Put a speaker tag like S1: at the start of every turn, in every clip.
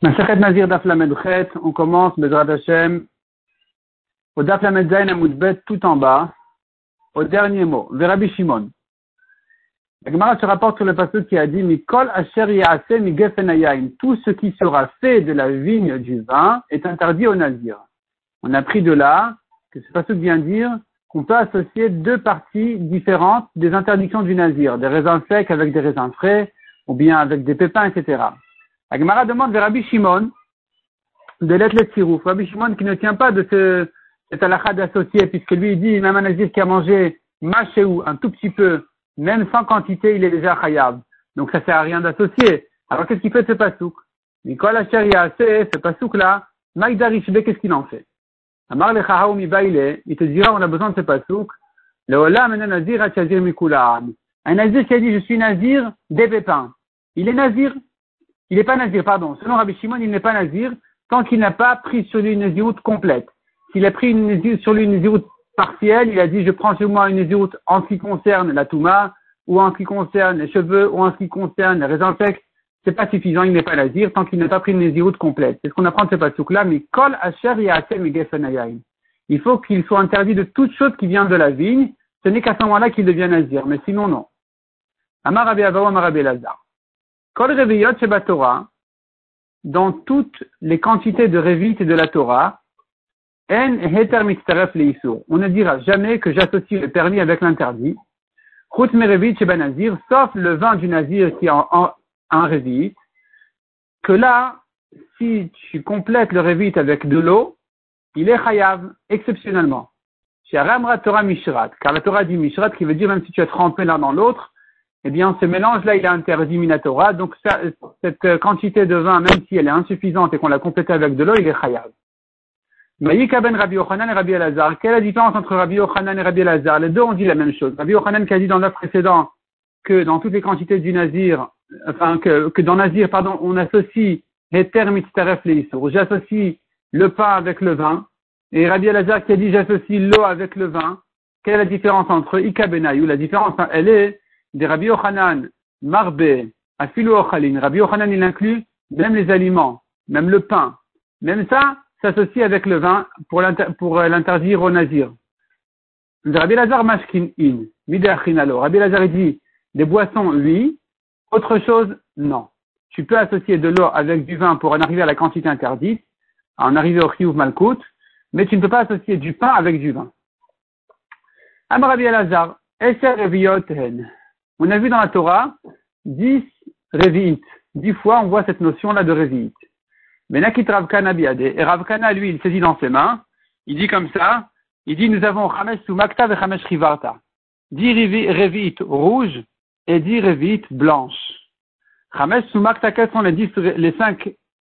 S1: Nazir on commence Bezrat Hashem au Daf Lamed tout en bas, au dernier mot, Verabi Shimon. La Gemara se rapporte sur le passage qui a dit Mikol Asher Yaase. Tout ce qui sera fait de la vigne du vin est interdit au Nazir. On a pris de là que ce passage vient dire qu'on peut associer deux parties différentes des interdictions du Nazir, des raisins secs avec des raisins frais, ou bien avec des pépins, etc. Agmara demande vers Rabbi Shimon de l'être le tsirouf. Rabbi Shimon qui ne tient pas de ce, cet halakha d'associé, puisque lui il dit, même un nazir qui a mangé machéou un tout petit peu, même sans quantité, il est déjà khayab. Donc ça sert à rien d'associer. Alors qu'est-ce qu'il fait de ce pasouk? Nicolas a ce pasouk-là, Maïdarishbe, qu'est-ce qu'il en fait? Amar le mi baile, il te dira, on a besoin de ce pasouk. Le olam nazir Un nazir qui a dit, je suis nazir des pépins. Il est nazir il n'est pas nazir, pardon. Selon Rabbi Shimon, il n'est pas nazir tant qu'il n'a pas pris sur lui une naziroute complète. S'il a pris une, sur lui une naziroute partielle, il a dit je prends sur moi une naziroute en ce qui concerne la touma, ou en ce qui concerne les cheveux, ou en ce qui concerne les raisins secs, c'est pas suffisant, il n'est pas nazir tant qu'il n'a pas pris une naziroute complète. C'est ce qu'on apprend de ce pasouk-là, mais kol asher Il faut qu'il soit interdit de toute chose qui vient de la vigne, ce n'est qu'à ce moment-là qu'il devient nazir, mais sinon non. Amar Rabbi Amar Lazar. Kol Reviyot Torah, dans toutes les quantités de Revit et de la Torah, En Heter On ne dira jamais que j'associe le permis avec l'interdit. Chut Merevit Nazir, sauf le vin du Nazir qui est en, en, Revit, que là, si tu complètes le Revit avec de l'eau, il est chayav, exceptionnellement. Car la Torah dit Mishrat, qui veut dire même si tu as trempé l'un dans l'autre, eh bien, ce mélange-là, il est interdit Minatora. Donc, cette quantité de vin, même si elle est insuffisante et qu'on l'a complétée avec de l'eau, il est chayav. Maïka ben Rabbi Yochanan et Rabbi Elazar. Quelle est la différence entre Rabbi Yochanan et Rabbi Elazar? Les deux ont dit la même chose. Rabbi Yochanan qui a dit dans l'œuvre précédent que dans toutes les quantités du Nazir, enfin, que, dans Nazir, pardon, on associe les termes J'associe le pain avec le vin. Et Rabbi Elazar qui a dit j'associe l'eau avec le vin. Quelle est la différence entre Ika Benayou? La différence, elle est des Rabbi Yochanan, Marbe, Afilu Ochalin. Rabbi Yochanan, il inclut même les aliments, même le pain. Même ça s'associe avec le vin pour euh, l'interdire au nazir. Rabbi Lazar Mashkin In. Rabbi Lazar dit, des boissons, oui. Autre chose, non. Tu peux associer de l'eau avec du vin pour en arriver à la quantité interdite, en arriver au Chiyuv Malkout, mais tu ne peux pas associer du pain avec du vin. Am Rabbi Lazar, Eser on a vu dans la Torah 10 Revi'it. Dix fois, on voit cette notion-là de Revi'it. Mais Nakit Ravkana biade. Et Ravkana, lui, il saisit dans ses mains. Il dit comme ça. Il dit, nous avons Chamesh Sumakta et Chamesh Rivarta. Dix Revi'it rouges et dix Revi'it blanches. Chamesh Sumakta, quels sont les dix, les cinq,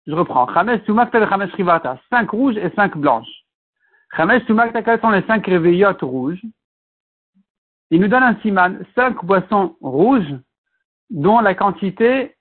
S1: je reprends. Chamesh Sumakta et Chamesh Rivarta. Cinq rouges et cinq blanches. Chamesh Sumakta, quels sont les cinq Revi'ot rouges? Il nous donne un siman, cinq boissons rouges dont la quantité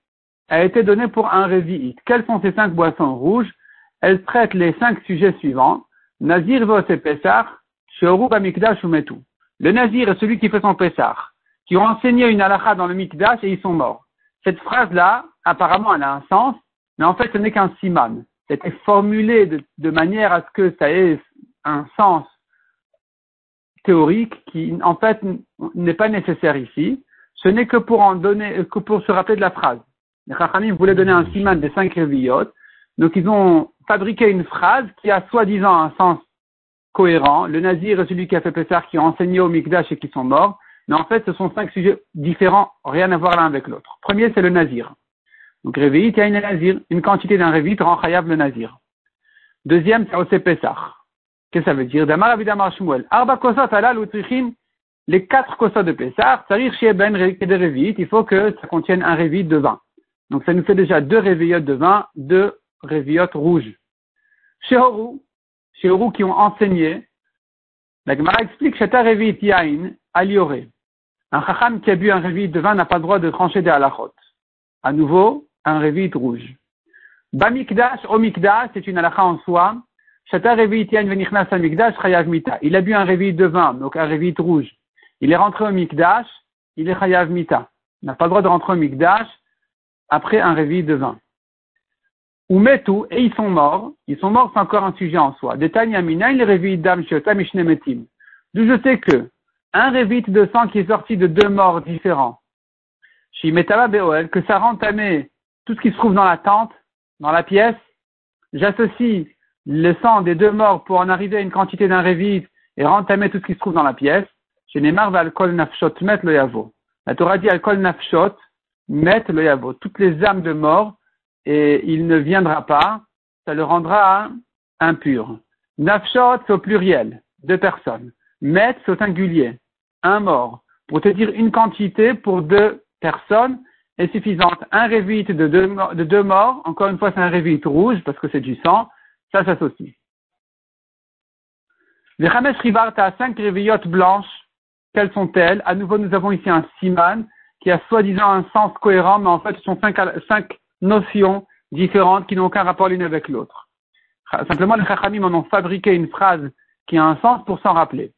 S1: a été donnée pour un révi'it. Quelles sont ces cinq boissons rouges? Elles traitent les cinq sujets suivants. Nazir vos et Pessar, Bamikdash ou Metu. Le Nazir est celui qui fait son Pessar, qui ont enseigné une halakha dans le Mikdash et ils sont morts. Cette phrase-là, apparemment, elle a un sens, mais en fait, ce n'est qu'un siman. C'était formulé de manière à ce que ça ait un sens théorique qui, en fait, n'est pas nécessaire ici. Ce n'est que pour en donner, que pour se rappeler de la phrase. Les Chachamim voulaient donner un siman des cinq révillotes. Donc, ils ont fabriqué une phrase qui a soi-disant un sens cohérent. Le nazir est celui qui a fait Pessar, qui a enseigné au Mikdash et qui sont morts. Mais en fait, ce sont cinq sujets différents, rien à voir l'un avec l'autre. Premier, c'est le nazir. Donc, réveillit, il y a une nazir. Une quantité d'un réveillit rend khayab le nazir. Deuxième, c'est Ose Pessar. Qu'est-ce que ça veut dire? Damar Avidamar. Arba kosot alal utrichin. Les quatre kosot de Pessah, Tsarir Sheben Revit, il faut que ça contienne un révit de vin. Donc ça nous fait déjà deux réveillotes de vin, deux réveillotes rouges. Shehoru, Shehoru qui ont enseigné, la Gemara explique Shata Revit Yain Alioré. Un chacham qui a bu un révit de vin n'a pas le droit de trancher des halachot. À nouveau, un révit rouge. Bamikdash, Omikdash, c'est une halakha en soi. Il a bu un réveil de vin, donc un réveil rouge. Il est rentré au mikdash, il est chayav mita. Il n'a pas le droit de rentrer au mikdash après un réveil de vin. ou et ils sont morts. Ils sont morts, c'est encore un sujet en soi. D'où je sais que un révite de sang qui est sorti de deux morts différents, chez Metaba Beoel, que ça rend tout ce qui se trouve dans la tente, dans la pièce, j'associe le sang des deux morts pour en arriver à une quantité d'un révite et rentamer tout ce qui se trouve dans la pièce. Chez Neymar alcool nafshot met le yavo. La Torah dit alcool nafshot met le yavo. Toutes les âmes de mort et il ne viendra pas, ça le rendra impur. Nafshot, au pluriel, deux personnes. Met, c'est au singulier, un mort. Pour te dire une quantité pour deux personnes est suffisante. Un révite de deux, de deux morts, encore une fois, c'est un révite rouge parce que c'est du sang, ça s'associe. Les Ramesh Rivarta, cinq réveillottes blanches, quelles sont-elles? À nouveau, nous avons ici un siman qui a soi-disant un sens cohérent, mais en fait, ce sont cinq, notions différentes qui n'ont aucun rapport l'une avec l'autre. Simplement, les Chachamim en ont fabriqué une phrase qui a un sens pour s'en rappeler.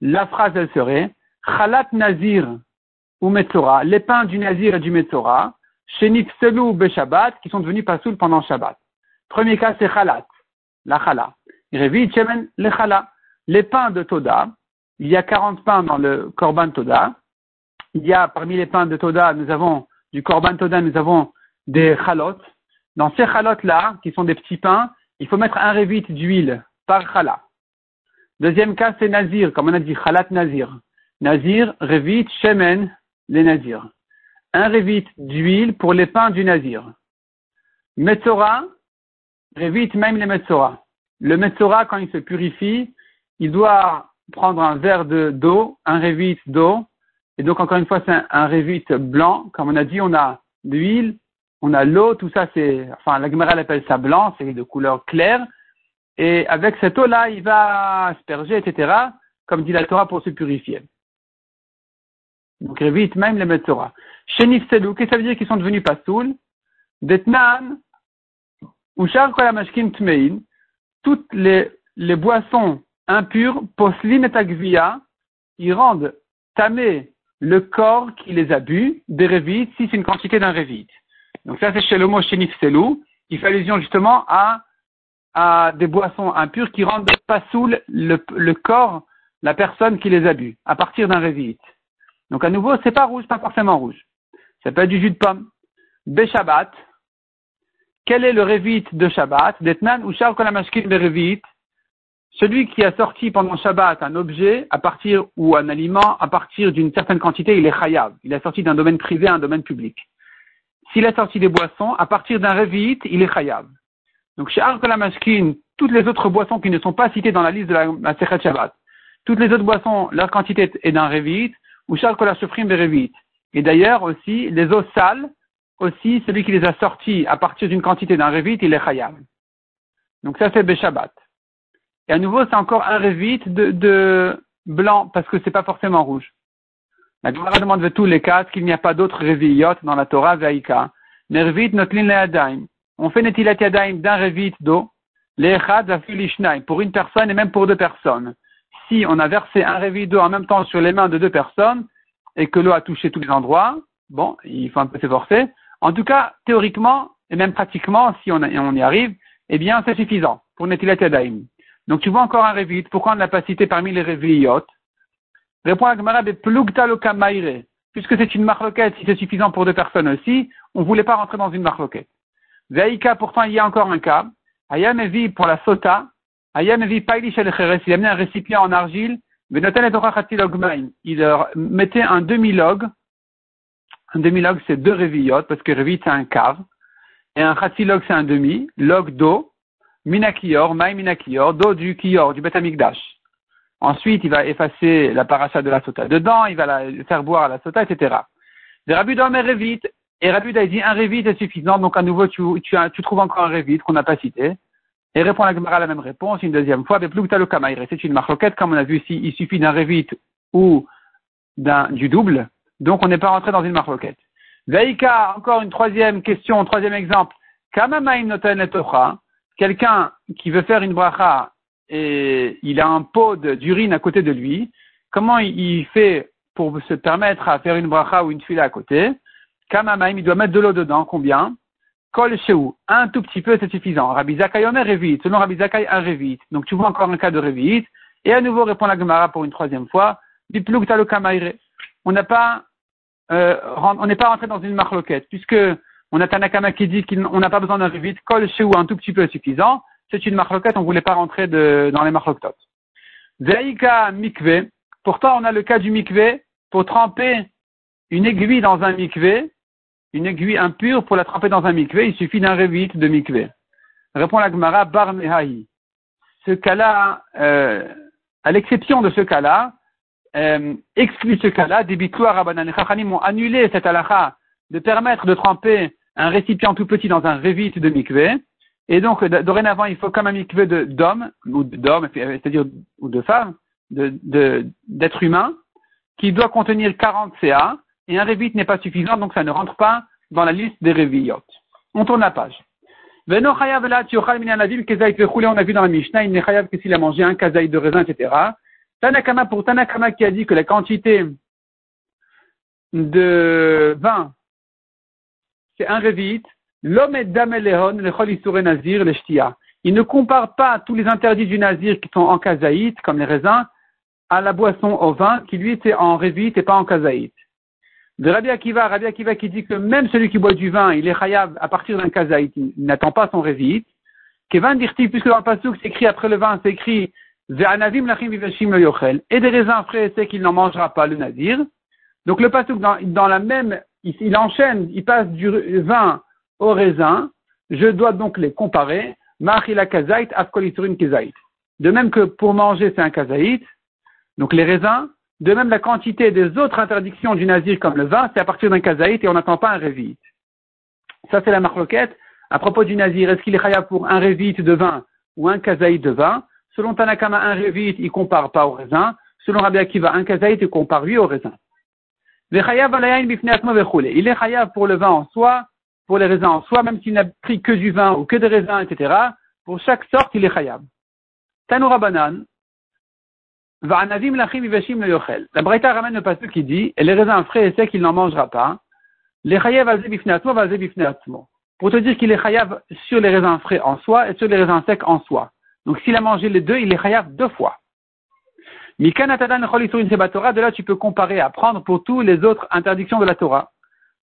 S1: La phrase, elle serait Chalat Nazir ou Metzora, les pains du Nazir et du Metzora, Shenif Selou Beshabbat, qui sont devenus pasoul pendant Shabbat. Premier cas, c'est Chalat, la Chala. Révi Chemen, le. Les pains de Toda, il y a 40 pains dans le Korban Toda. Il y a, parmi les pains de Toda, nous avons, du Korban Toda, nous avons des chalot. Dans ces chalotes-là, qui sont des petits pains, il faut mettre un révite d'huile par chala. Deuxième cas, c'est nazir, comme on a dit, chalat nazir. Nazir, révite, shemen, les nazirs. Un révite d'huile pour les pains du nazir. Metzora, révite même les metzora. Le metzora, quand il se purifie, il doit prendre un verre d'eau, un révite d'eau, et donc encore une fois, c'est un, un révite blanc. Comme on a dit, on a l'huile, on a l'eau, tout ça c'est, enfin la Gemara appelle ça blanc, c'est de couleur claire, et avec cette eau-là, il va asperger, etc., comme dit la Torah pour se purifier. Donc évite même les Metzora. Shenif Selou, qu'est-ce que ça veut dire qu'ils sont devenus pasoul Detnan, Ushar Kolamashkim Tmein, toutes les, les boissons impures, Poslin et Agvia, ils rendent tamé le corps qui les a bu, des révites, si c'est une quantité d'un révite. Donc ça, c'est chez le mot chénif selou, qui fait allusion justement à, à des boissons impures qui rendent pas saoul le, corps, la personne qui les a bu, à partir d'un révite. Donc à nouveau, c'est pas rouge, pas forcément rouge. Ça peut être du jus de pomme. Shabbat. Quel est le révite de Shabbat? Detnan ou révite. Celui qui a sorti pendant Shabbat un objet à partir ou un aliment à partir d'une certaine quantité, il est chayav. Il a sorti d'un domaine privé à un domaine public. S'il a sorti des boissons, à partir d'un révite, il est chayav. Donc chez Arkolamashkin, toutes les autres boissons qui ne sont pas citées dans la liste de la Masechet Shabbat, toutes les autres boissons, leur quantité est d'un révite, ou Sharkolashofrim révite. Et d'ailleurs aussi, les eaux sales, aussi, celui qui les a sortis à partir d'une quantité d'un révite, il est chayav. Donc ça c'est Beshabbat. Et à nouveau, c'est encore un révite de, blanc, parce que c'est pas forcément rouge. La Gemara demande de tous les cas qu'il n'y a pas d'autres révillot dans la Torah Vaïka. Nervit notlin leadaim. On fait netilat yadaim d'un révit d'eau. Le'echad ishnaim. Pour une personne et même pour deux personnes. Si on a versé un révit d'eau en même temps sur les mains de deux personnes et que l'eau a touché tous les endroits, bon, il faut un peu s'efforcer. En tout cas, théoriquement et même pratiquement, si on, y arrive, eh bien, c'est suffisant pour netilat. Donc tu vois encore un révit. Pourquoi on ne l'a pas cité parmi les révillot Répond à Gemara de Puisque c'est une marloquette, si c'est suffisant pour deux personnes aussi, on ne voulait pas rentrer dans une marloquette. Veika, pourtant, il y a encore un cas. Ayamevi pour la sota. Ayamevi pailish el Il a mis un récipient en argile. Il mettait un demi-log. Un demi-log, c'est deux révillotes, parce que réville, c'est un cave. Et un chatilog, c'est un demi. Log d'eau. Minakior, maï minakior, d'eau du kior, du betamikdash. Ensuite, il va effacer la paracha de la sota dedans, il va la faire boire à la sota, etc. Le Rabbi dormait révite, et Rabbi a dit un révite est suffisant, donc à nouveau tu, trouves encore un révite qu'on n'a pas cité. Et répond la, la même réponse une deuxième fois, avec plus C'est une marloquette, comme on a vu ici, il suffit d'un révite ou d'un, du double, donc on n'est pas rentré dans une marloquette. Veika, encore une troisième question, un troisième exemple. Quelqu'un qui veut faire une bracha et il a un pot d'urine à côté de lui, comment il fait pour se permettre à faire une bracha ou une fila à côté? Kamamaim, il doit mettre de l'eau dedans, combien? Kol Shehu, un tout petit peu, c'est suffisant. Rabbi Zakai Omer Revit, selon Rabbi Zakai, un Revit. Donc tu vois encore un cas de Revit. Et à nouveau répond la Gemara pour une troisième fois. On n'a pas, euh, on n'est pas rentré dans une marloquette, puisque on a Tanakama qui dit qu'on n'a pas besoin d'un Revit. Kol Shehu, un tout petit peu, suffisant. C'est une marloquette, on ne voulait pas rentrer de, dans les marloquettes. Zaika Mikve, pourtant on a le cas du Mikve, pour tremper une aiguille dans un mikvé, une aiguille impure, pour la tremper dans un mikvé, il suffit d'un révite de mikvé. Répond la Gemara, bar Ce cas-là, euh, à l'exception de ce cas-là, euh, ce cas-là, des Rabbanan et Chachanim ont annulé cette halakha de permettre de tremper un récipient tout petit dans un révite de mikvé. Et donc, dorénavant, il faut comme un mikvé d'homme, ou d'homme, c'est-à-dire, ou de femme, d'être de, humain, qui doit contenir 40 CA, et un révit n'est pas suffisant, donc ça ne rentre pas dans la liste des réviotes. On tourne la page. On a vu dans la Mishnah, il n'est chayav que s'il a mangé un kazaï de raisin, etc. Tanakama, pour Tanakama qui a dit que la quantité de vin, c'est un révit, l'homme est damelehon, le chol nazir, le shtia. Il ne compare pas tous les interdits du nazir qui sont en kazaït, comme les raisins, à la boisson au vin, qui lui était en révit et pas en kazaït. De Rabbi Akiva, Rabbi Akiva qui dit que même celui qui boit du vin, il est chayav à partir d'un kazaït, il n'attend pas son révit. Kevan dirti, puisque dans le pasuk c'est écrit après le vin, c'est écrit Et des raisins frais, c'est qu'il n'en mangera pas le nazir. Donc le pasuk dans, dans la même, il, enchaîne, il passe du vin au raisin. Je dois donc les comparer. De même que pour manger c'est un kazaït, donc les raisins, de même la quantité des autres interdictions du nazir comme le vin, c'est à partir d'un kazaït et on n'attend pas un révit. Ça c'est la marloquette. À propos du nazir, est-ce qu'il est khaya pour un révit de vin ou un kazaït de vin? Selon Tanakama, un révit, il compare pas au raisin. Selon Rabbi Akiva, un kazaït, il compare lui au raisin. Il est chayav pour le vin en soi, pour les raisins en soi, même s'il n'a pris que du vin ou que des raisins, etc. Pour chaque sorte, il est chayav. Tanoura banan, la Braïta ramène le passage qui dit, et les raisins frais et secs, il n'en mangera pas. Les chayav Pour te dire qu'il est chayav sur les raisins frais en soi et sur les raisins secs en soi. Donc s'il a mangé les deux, il est chayav deux fois. De là, tu peux comparer, apprendre pour tous les autres interdictions de la Torah.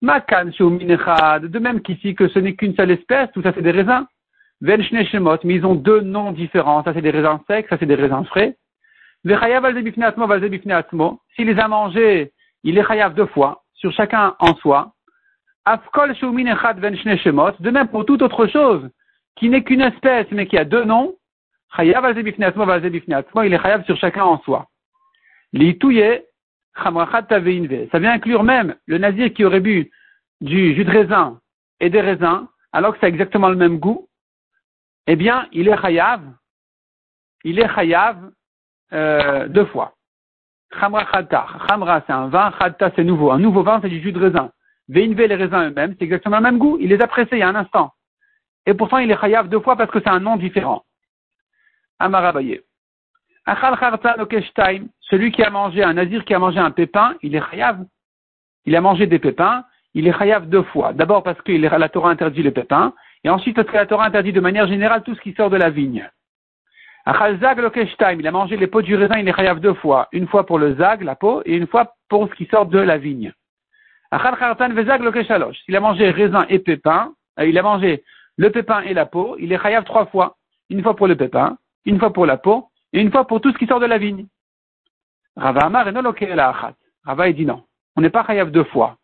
S1: Makan de même qu'ici, que ce n'est qu'une seule espèce, tout ça c'est des raisins. mais ils ont deux noms différents. Ça c'est des raisins secs, ça c'est des raisins frais. S'il les a mangés, il est chayav deux fois, sur chacun en soi. De même pour toute autre chose, qui n'est qu'une espèce, mais qui a deux noms, il est chayav sur chacun en soi. Ça vient inclure même le nazir qui aurait bu du jus de raisin et des raisins, alors que c'est exactement le même goût. Eh bien, il est chayav. Il est chayav euh, deux fois. Khamra Khatta. Khamra, c'est un vin. Khatta, c'est nouveau. Un nouveau vin, c'est du jus de raisin. Veinve, les raisins eux-mêmes, c'est exactement le même goût. Il les a pressés il y a un instant. Et pourtant, il est chayav deux fois parce que c'est un nom différent. Amarabaye. Achal celui qui a mangé, un nazir qui a mangé un pépin, il est chayav. Il a mangé des pépins, il est chayav deux fois. D'abord parce que la Torah interdit les pépins, et ensuite parce que la Torah interdit de manière générale tout ce qui sort de la vigne. Zag il a mangé les peaux du raisin, il est chayav deux fois. Une fois pour le zag, la peau, et une fois pour ce qui sort de la vigne. S'il a mangé raisin et pépin, euh, il a mangé le pépin et la peau, il est chayav trois fois. Une fois pour le pépin, une fois pour la peau, et une fois pour tout ce qui sort de la vigne. Rava Amar eno loke achat. Rava dit non. On n'est pas chayav deux fois.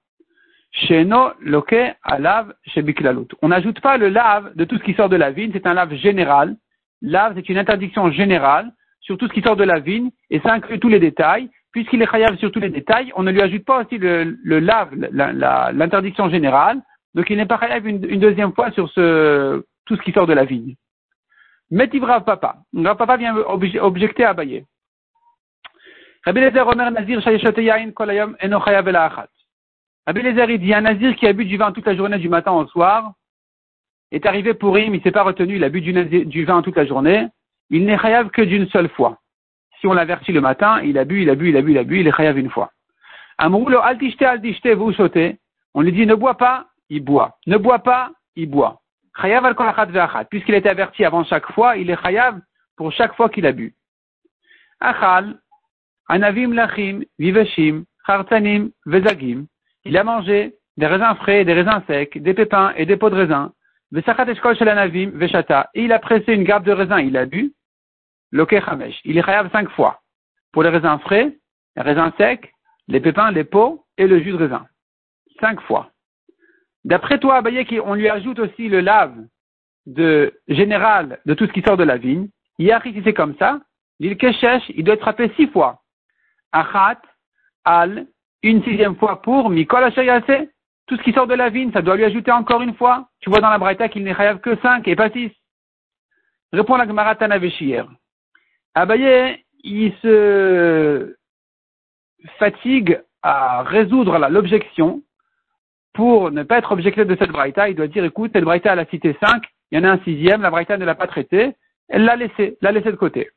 S1: Sheno loke alav shebiklalut. On n'ajoute pas le lave de tout ce qui sort de la vigne, c'est un lave général Là, c'est une interdiction générale sur tout ce qui sort de la vigne, et ça inclut tous les détails. Puisqu'il est chayav sur tous les détails, on ne lui ajoute pas aussi le, lave, l'interdiction générale, donc il n'est pas chayav une, deuxième fois sur tout ce qui sort de la vigne. Metivrav Papa. Rav Papa vient objecter à Baye. Rabbi Lezer Omer Nazir Kolayom Eno Chayav Achat. Rabbi Lezer, il dit un Nazir qui a bu du vin toute la journée du matin au soir, est arrivé pour him, il s'est pas retenu, il a bu du, vin toute la journée, il n'est chayav que d'une seule fois. Si on l'avertit le matin, il a bu, il a bu, il a bu, il a bu, il est chayav une fois. Amroulo altishte altishte vous sautez. On lui dit ne bois pas, il boit. Ne bois pas, il boit. Chayav al ve'achat. Puisqu'il été averti avant chaque fois, il est chayav pour chaque fois qu'il a bu. Achal, anavim lachim, viveshim, chartanim, vezagim. Il a mangé des raisins frais, des raisins secs, des pépins et des pots de raisin. Vesachat eshkol shel anavim, veshata. Et il a pressé une grappe de raisin, il a bu. Loke chamesh. Il est chayav cinq fois. Pour les raisins frais, les raisins secs, les pépins, les pots et le jus de raisin. Cinq fois. D'après toi, Abaye, on lui ajoute aussi le lave de général de tout ce qui sort de la vigne. Yahri, si c'est comme ça, l'île Keshesh, il doit être frappé six fois. Achat, al, une sixième fois pour Mikol Ashayase. Tout ce qui sort de la vigne, ça doit lui ajouter encore une fois. Tu vois dans la Braïta qu'il n'est chayav que cinq et pas six. Réponds la Gemara Tanaveshir. Abaye, il se fatigue à résoudre l'objection pour ne pas être objecté de cette braïta, il doit dire, écoute, cette braïta, elle a cité cinq, il y en a un sixième, la braïta ne l'a pas traité, elle l'a laissé, l'a laissé de côté.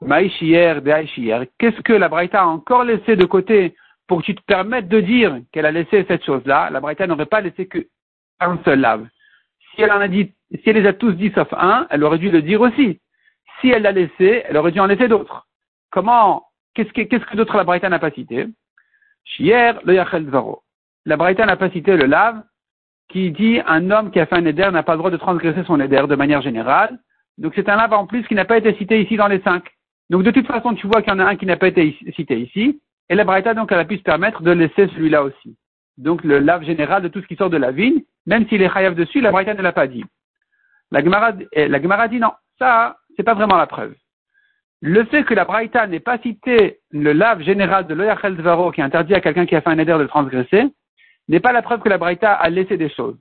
S1: Maïchier, qu'est-ce que la braïta a encore laissé de côté pour que tu te permettes de dire qu'elle a laissé cette chose-là? La braïta n'aurait pas laissé qu'un seul lave. Si elle en a dit, si elle les a tous dit sauf un, elle aurait dû le dire aussi. Si elle l'a laissé, elle aurait dû en laisser d'autres. Comment, qu'est-ce que, qu'est-ce que d'autre la braïta n'a pas cité? Chier, le yachel zvaro la Braïta n'a pas cité le lave, qui dit un homme qui a fait un éder n'a pas le droit de transgresser son éder de manière générale. Donc c'est un lave en plus qui n'a pas été cité ici dans les cinq. Donc de toute façon, tu vois qu'il y en a un qui n'a pas été cité ici, et la Braïta donc elle a pu se permettre de laisser celui-là aussi. Donc le lave général de tout ce qui sort de la vigne, même s'il est chayav dessus, la Braïta ne l'a pas dit. La Gemara, eh, la dit non, ça, c'est pas vraiment la preuve. Le fait que la Braïta n'ait pas cité le lave général de l'Oyachel Zvaro qui interdit à quelqu'un qui a fait un éder de transgresser, n'est pas la preuve que la Braïta a laissé des choses.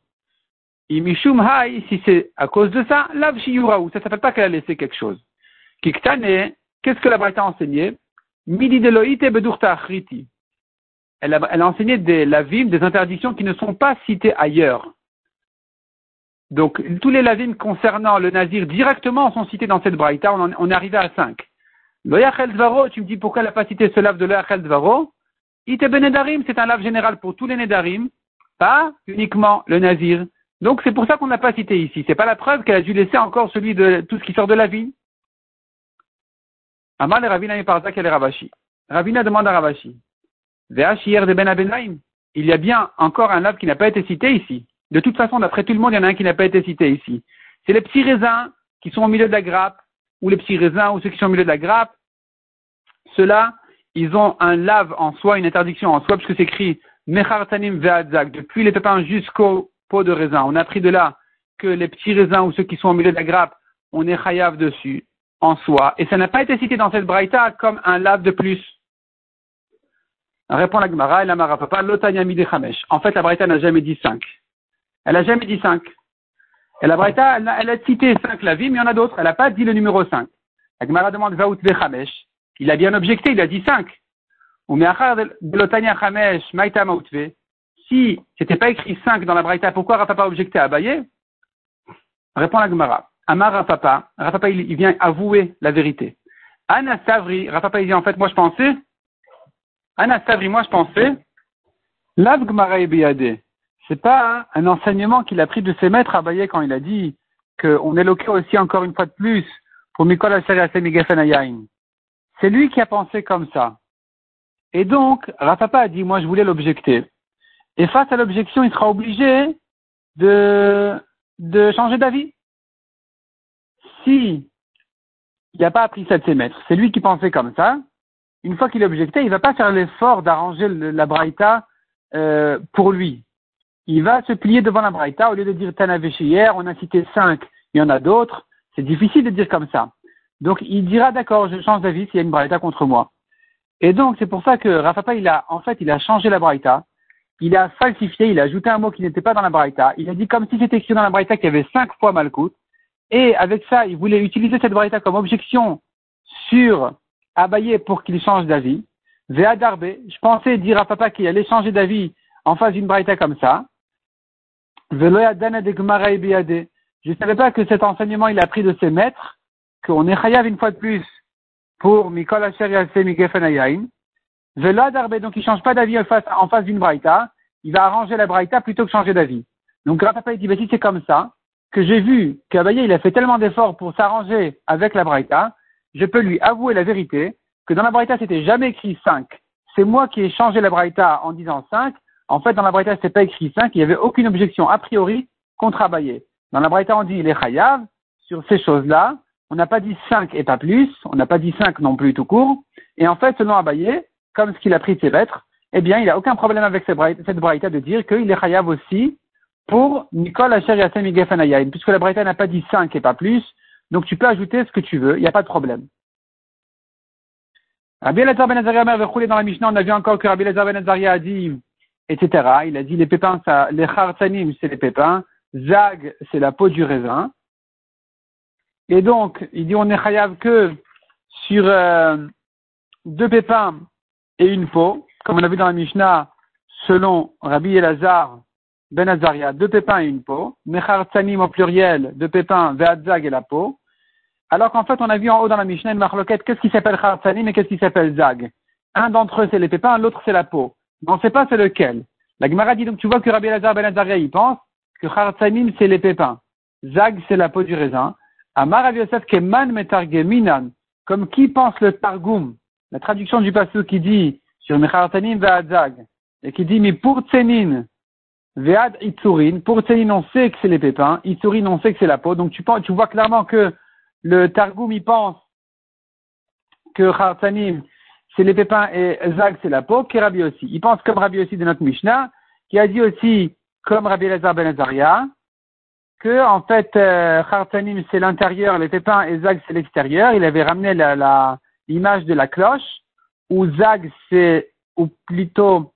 S1: Imishum Hai, si c'est à cause de ça, lav shiyuraou, ça ne s'appelle pas qu'elle a laissé quelque chose. Kiktane, qu'est-ce que la Braïta a enseigné? Midi de bedurta achriti. Elle a, enseigné des lavim, des interdictions qui ne sont pas citées ailleurs. Donc, tous les lavim concernant le nazir directement sont cités dans cette braïta, on, on est arrivé à 5. Loyachel Zvaro, tu me dis pourquoi elle n'a pas cité ce lave de Loyachel Zvaro Ite benedarim, c'est un lave général pour tous les nedarim, pas uniquement le nazir. Donc c'est pour ça qu'on n'a pas cité ici. C'est pas la preuve qu'elle a dû laisser encore celui de tout ce qui sort de la vie. Amal et Ravina Parza et Ravashi. Ravina demande à Ravashi. de Ben Il y a bien encore un lave qui n'a pas été cité ici. De toute façon, d'après tout le monde, il y en a un qui n'a pas été cité ici. C'est les petits raisins qui sont au milieu de la grappe, ou les petits raisins, ou ceux qui sont au milieu de la grappe. Ceux-là, ils ont un lave en soi, une interdiction en soi, puisque c'est écrit Mechartanim ve'adzak, depuis les pépins jusqu'au pot de raisin. On a pris de là que les petits raisins ou ceux qui sont au milieu de la grappe, on est chayav dessus, en soi. Et ça n'a pas été cité dans cette braïta comme un lave de plus. Répond la Gemara, la Mara Papa, l'otanyami de Chamesh. En fait, la braïta n'a jamais dit cinq. Elle n'a jamais dit cinq. Et la braïta, elle, a cité cinq lavim, mais il y en a d'autres. Elle n'a pas dit le numéro cinq. La Gemara demande Vaout Chamesh. Il a bien objecté, il a dit 5. Si c'était pas écrit 5 dans la Braïta, pourquoi Rapapa a objecté à Abaye? Répond la Gemara. Amar Rapapa, Rapapa il, vient avouer la vérité. Anna Savri, il dit en fait moi je pensais, Anna Savri, moi je pensais, Lav Gemara Ce C'est pas un enseignement qu'il a pris de ses maîtres à Abaye quand il a dit qu'on éloquait aussi encore une fois de plus pour Mikol Asher Yain. C'est lui qui a pensé comme ça. Et donc, Rafapa a dit, moi je voulais l'objecter. Et face à l'objection, il sera obligé de, changer d'avis. Si il n'a pas appris ça de ses maîtres, c'est lui qui pensait comme ça, une fois qu'il objecté, il ne va pas faire l'effort d'arranger la braïta euh, pour lui. Il va se plier devant la braïta au lieu de dire Tanaveshi hier, on a cité cinq, il y en a d'autres. C'est difficile de dire comme ça. Donc il dira d'accord, je change d'avis s'il y a une braïta contre moi. Et donc c'est pour ça que Rafapa, il a, en fait, il a changé la braïta, il a falsifié, il a ajouté un mot qui n'était pas dans la braïta, il a dit comme si c'était écrit dans la braïta qu'il y avait cinq fois Malkout, et avec ça, il voulait utiliser cette braïta comme objection sur Abaye pour qu'il change d'avis. Darbe, je pensais dire à papa qu'il allait changer d'avis en face d'une braïta comme ça. De Je ne savais pas que cet enseignement il a pris de ses maîtres qu'on est chayav une fois de plus pour Mikol Asher Yaseh Migefen Velo Darbe, donc il change pas d'avis en face, d'une braïta, il va arranger la braïta plutôt que changer d'avis. Donc Rapapa dit, bah, si c'est comme ça, que j'ai vu qu'Abaye a fait tellement d'efforts pour s'arranger avec la Braïta, je peux lui avouer la vérité que dans la Braïta c'était jamais écrit 5. C'est moi qui ai changé la Braïta en disant 5. En fait, dans la Braïta c'était pas écrit 5, il n'y avait aucune objection a priori contre Abaye. Dans la Braïta on dit il est chayav sur ces choses-là. On n'a pas dit 5 et pas plus, on n'a pas dit 5 non plus tout court. Et en fait, selon Abaye, comme ce qu'il a pris de ses maîtres, eh bien, il n'a aucun problème avec cette braïta de dire qu'il est chayav aussi pour Nicole Asher Yassem puisque la braïta n'a pas dit 5 et pas plus, donc tu peux ajouter ce que tu veux, il n'y a pas de problème. Rabbi Elazar Ben Azaria dans la Mishnah, on a vu encore que Rabbi Elazar Ben Azaria a dit, etc. Il a dit les pépins, ça, les chartanim, c'est les pépins, zag, c'est la peau du raisin. Et donc, il dit on est chayav que sur euh, deux pépins et une peau. Comme on a vu dans la Mishnah, selon Rabbi Elazar Ben Azaria, deux pépins et une peau, Mechar Tsanim au pluriel, deux pépins, Ve'adzag et la peau, alors qu'en fait on a vu en haut dans la Mishnah une marloquette, qu'est-ce qui s'appelle Char Tsanim et qu'est-ce qui s'appelle Zag? Un d'entre eux c'est les pépins, l'autre c'est la peau. On ne sait pas c'est lequel. La Gemara dit donc tu vois que Rabbi Elazar Ben Azaria il pense que Char c'est les pépins, Zag c'est la peau du raisin, Amar Yosef Keman Metargeminan, comme qui pense le Targum, la traduction du passage qui dit sur Mechartanim Ve'adzag, et qui dit, mais pour Tsenin, Ve'ad Itzurin, pour Tsenin, on sait que c'est les pépins, Itzurin, on sait que c'est la peau, donc tu, vois clairement que le Targum, il pense que Chartanim, c'est les pépins et Zag, c'est la peau, que Rabbi aussi. Il pense comme Rabbi aussi de notre Mishnah, qui a dit aussi, comme Rabbi Lazar Ben Azaria, que, en fait, euh, c'est l'intérieur, les pépins et Zag, c'est l'extérieur. Il avait ramené l'image de la cloche ou Zag, c'est, ou plutôt,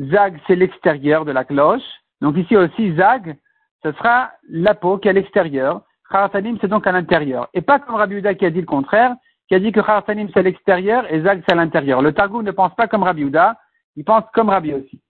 S1: Zag, c'est l'extérieur de la cloche. Donc ici aussi, Zag, ce sera la peau qui est à l'extérieur. Kharatanim, c'est donc à l'intérieur. Et pas comme Rabbi Uda qui a dit le contraire, qui a dit que Kharatanim, c'est à l'extérieur et Zag, c'est à l'intérieur. Le Targou ne pense pas comme Rabbi Uda, il pense comme Rabbi aussi.